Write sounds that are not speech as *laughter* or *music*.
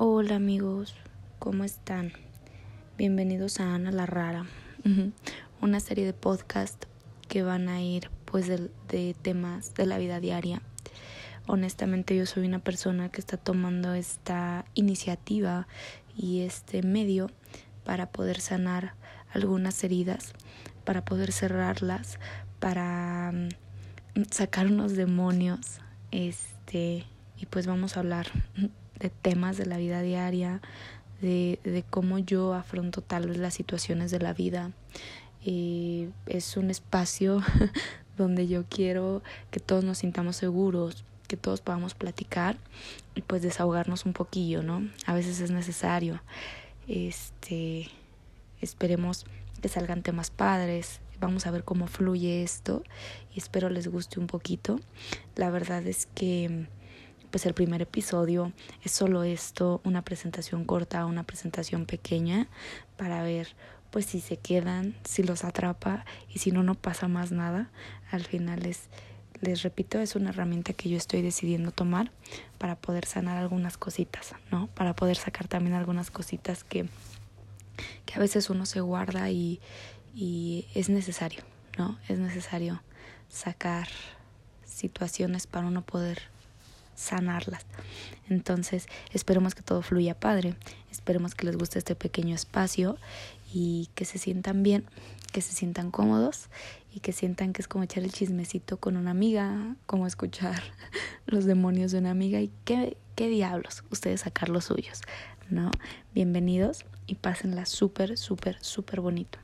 Hola amigos, ¿cómo están? Bienvenidos a Ana la Rara, una serie de podcast que van a ir pues de, temas de la vida diaria. Honestamente yo soy una persona que está tomando esta iniciativa y este medio para poder sanar algunas heridas, para poder cerrarlas, para mm, sacar unos demonios, este, y pues vamos a hablar de temas de la vida diaria, de, de cómo yo afronto tal vez las situaciones de la vida. Y es un espacio *laughs* donde yo quiero que todos nos sintamos seguros, que todos podamos platicar y pues desahogarnos un poquillo, ¿no? A veces es necesario. Este, esperemos que salgan temas padres. Vamos a ver cómo fluye esto y espero les guste un poquito. La verdad es que pues el primer episodio es solo esto, una presentación corta, una presentación pequeña para ver pues si se quedan, si los atrapa y si no no pasa más nada. Al final es les repito, es una herramienta que yo estoy decidiendo tomar para poder sanar algunas cositas, ¿no? Para poder sacar también algunas cositas que que a veces uno se guarda y y es necesario, ¿no? Es necesario sacar situaciones para uno poder sanarlas. Entonces, esperemos que todo fluya padre, esperemos que les guste este pequeño espacio y que se sientan bien, que se sientan cómodos y que sientan que es como echar el chismecito con una amiga, como escuchar *laughs* los demonios de una amiga y qué, qué diablos, ustedes sacar los suyos, ¿no? Bienvenidos y pásenla súper, súper, súper bonito.